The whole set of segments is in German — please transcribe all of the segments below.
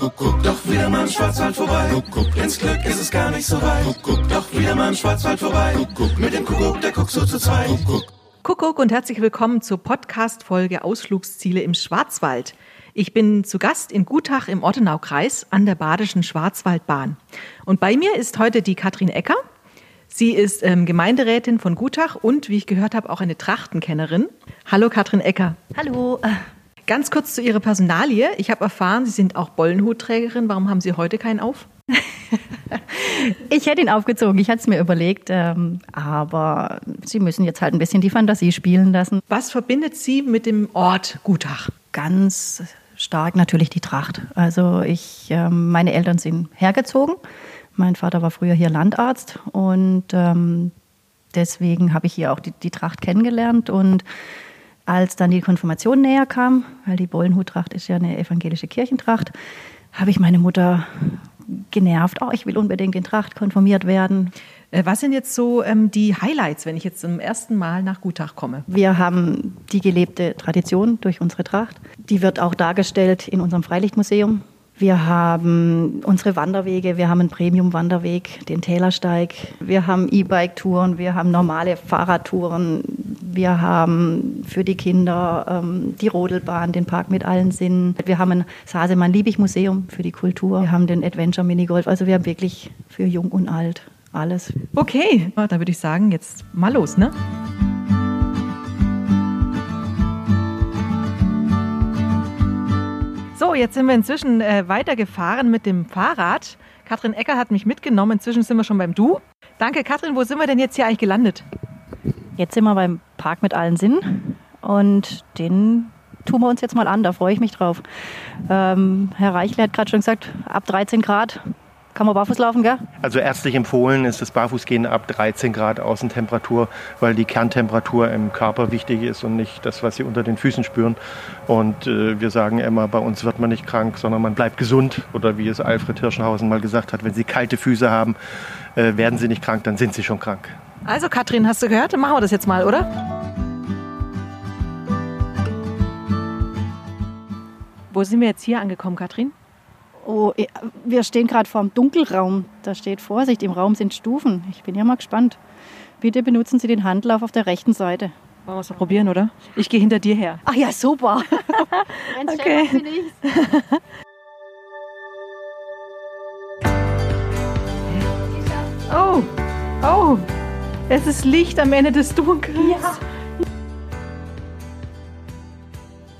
Kuckuck, doch wieder mal im Schwarzwald vorbei. Kuckuck, ins Glück ist es gar nicht so weit. Kuckuck, doch wieder mal im Schwarzwald vorbei. Kuckuck, mit dem Kuckuck, der guckt so zu zweit. Kuckuck. Kuckuck und herzlich willkommen zur Podcast-Folge Ausflugsziele im Schwarzwald. Ich bin zu Gast in Gutach im Ortenaukreis an der Badischen Schwarzwaldbahn. Und bei mir ist heute die Katrin Ecker. Sie ist ähm, Gemeinderätin von Gutach und, wie ich gehört habe, auch eine Trachtenkennerin. Hallo Katrin Ecker. Hallo. Ganz kurz zu Ihrer Personalie. Ich habe erfahren, Sie sind auch Bollenhutträgerin. Warum haben Sie heute keinen auf? ich hätte ihn aufgezogen, ich hatte es mir überlegt, ähm, aber Sie müssen jetzt halt ein bisschen die Fantasie spielen lassen. Was verbindet Sie mit dem Ort Gutach? Ganz stark natürlich die Tracht. Also ich, ähm, meine Eltern sind hergezogen. Mein Vater war früher hier Landarzt und ähm, deswegen habe ich hier auch die, die Tracht kennengelernt und als dann die Konfirmation näher kam, weil die Bollenhuttracht ist ja eine evangelische Kirchentracht, habe ich meine Mutter genervt. Oh, ich will unbedingt in Tracht konfirmiert werden. Äh, was sind jetzt so ähm, die Highlights, wenn ich jetzt zum ersten Mal nach Gutach komme? Wir haben die gelebte Tradition durch unsere Tracht. Die wird auch dargestellt in unserem Freilichtmuseum. Wir haben unsere Wanderwege, wir haben einen Premium-Wanderweg, den Tälersteig, wir haben E-Bike-Touren, wir haben normale Fahrradtouren, wir haben für die Kinder ähm, die Rodelbahn, den Park mit allen Sinnen. Wir haben ein Sasemann-Liebig-Museum für die Kultur. Wir haben den Adventure Minigolf. Also wir haben wirklich für jung und alt alles. Okay, da würde ich sagen, jetzt mal los, ne? So, jetzt sind wir inzwischen äh, weitergefahren mit dem Fahrrad. Katrin Ecker hat mich mitgenommen. Inzwischen sind wir schon beim Du. Danke, Katrin. Wo sind wir denn jetzt hier eigentlich gelandet? Jetzt sind wir beim Park mit allen Sinnen und den tun wir uns jetzt mal an. Da freue ich mich drauf. Ähm, Herr Reichle hat gerade schon gesagt, ab 13 Grad kann man barfuß laufen, gell? Also ärztlich empfohlen ist das Barfußgehen ab 13 Grad Außentemperatur, weil die Kerntemperatur im Körper wichtig ist und nicht das, was Sie unter den Füßen spüren. Und äh, wir sagen immer, bei uns wird man nicht krank, sondern man bleibt gesund. Oder wie es Alfred Hirschenhausen mal gesagt hat, wenn Sie kalte Füße haben, äh, werden Sie nicht krank, dann sind Sie schon krank. Also Katrin, hast du gehört? Dann machen wir das jetzt mal, oder? Wo sind wir jetzt hier angekommen, Katrin? Oh, wir stehen gerade vor dem Dunkelraum. Da steht Vorsicht, im Raum sind Stufen. Ich bin ja mal gespannt. Bitte benutzen Sie den Handlauf auf der rechten Seite. Wollen wir es mal probieren, oder? Ich gehe hinter dir her. Ach ja, super. okay. Oh, oh, es ist Licht am Ende des Dunkels. Ja.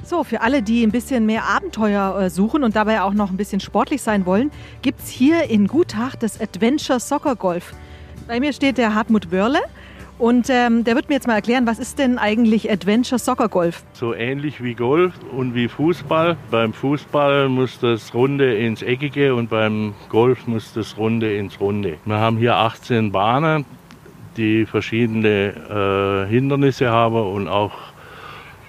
So, für alle, die ein bisschen mehr Abenteuer äh, suchen und dabei auch noch ein bisschen sportlich sein wollen, gibt es hier in Gutach das Adventure Soccer Golf. Bei mir steht der Hartmut Wörle und ähm, der wird mir jetzt mal erklären, was ist denn eigentlich Adventure Soccer Golf? So ähnlich wie Golf und wie Fußball. Beim Fußball muss das Runde ins Eckige und beim Golf muss das Runde ins Runde. Wir haben hier 18 Bahnen, die verschiedene äh, Hindernisse haben und auch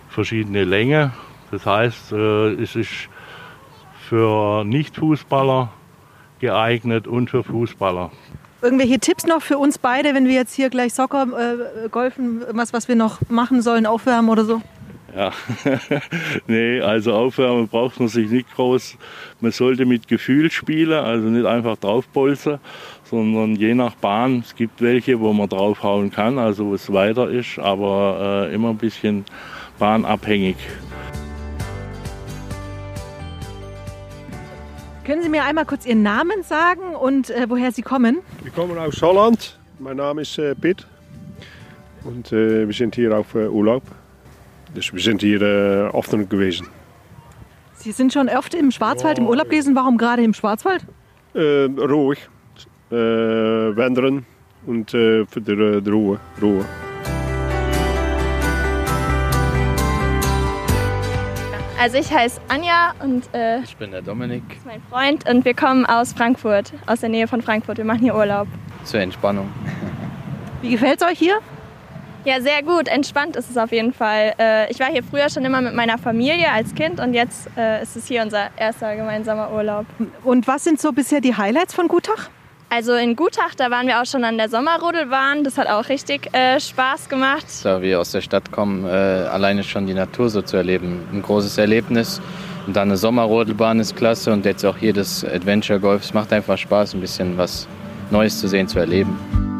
verschiedene Länge. Das heißt, äh, es ist für Nicht-Fußballer geeignet und für Fußballer. Irgendwelche Tipps noch für uns beide, wenn wir jetzt hier gleich Soccer, äh, Golfen, was, was wir noch machen sollen, aufwärmen oder so? Ja, nee, also aufwärmen braucht man sich nicht groß. Man sollte mit Gefühl spielen, also nicht einfach draufbolzen, sondern je nach Bahn. Es gibt welche, wo man draufhauen kann, also wo es weiter ist, aber äh, immer ein bisschen bahnabhängig. Können Sie mir einmal kurz Ihren Namen sagen und äh, woher Sie kommen? Wir kommen aus Holland. Mein Name ist äh, Pitt. Und äh, wir sind hier auf äh, Urlaub. Dus wir sind hier äh, oft gewesen. Sie sind schon oft im Schwarzwald im Urlaub gewesen. Warum gerade im Schwarzwald? Äh, ruhig. Äh, wandern und für die, die Ruhe. Ruhe. Also ich heiße Anja und äh, ich bin der Dominik. Das ist mein Freund und wir kommen aus Frankfurt, aus der Nähe von Frankfurt. Wir machen hier Urlaub. Zur Entspannung. Wie gefällt es euch hier? Ja, sehr gut. Entspannt ist es auf jeden Fall. Äh, ich war hier früher schon immer mit meiner Familie als Kind und jetzt äh, ist es hier unser erster gemeinsamer Urlaub. Und was sind so bisher die Highlights von Gutach? Also in Gutach, da waren wir auch schon an der Sommerrodelbahn. Das hat auch richtig äh, Spaß gemacht. Da wir aus der Stadt kommen, äh, alleine schon die Natur so zu erleben. Ein großes Erlebnis. Und dann eine Sommerrodelbahn ist klasse und jetzt auch hier das Adventure Golf. Es macht einfach Spaß, ein bisschen was Neues zu sehen, zu erleben.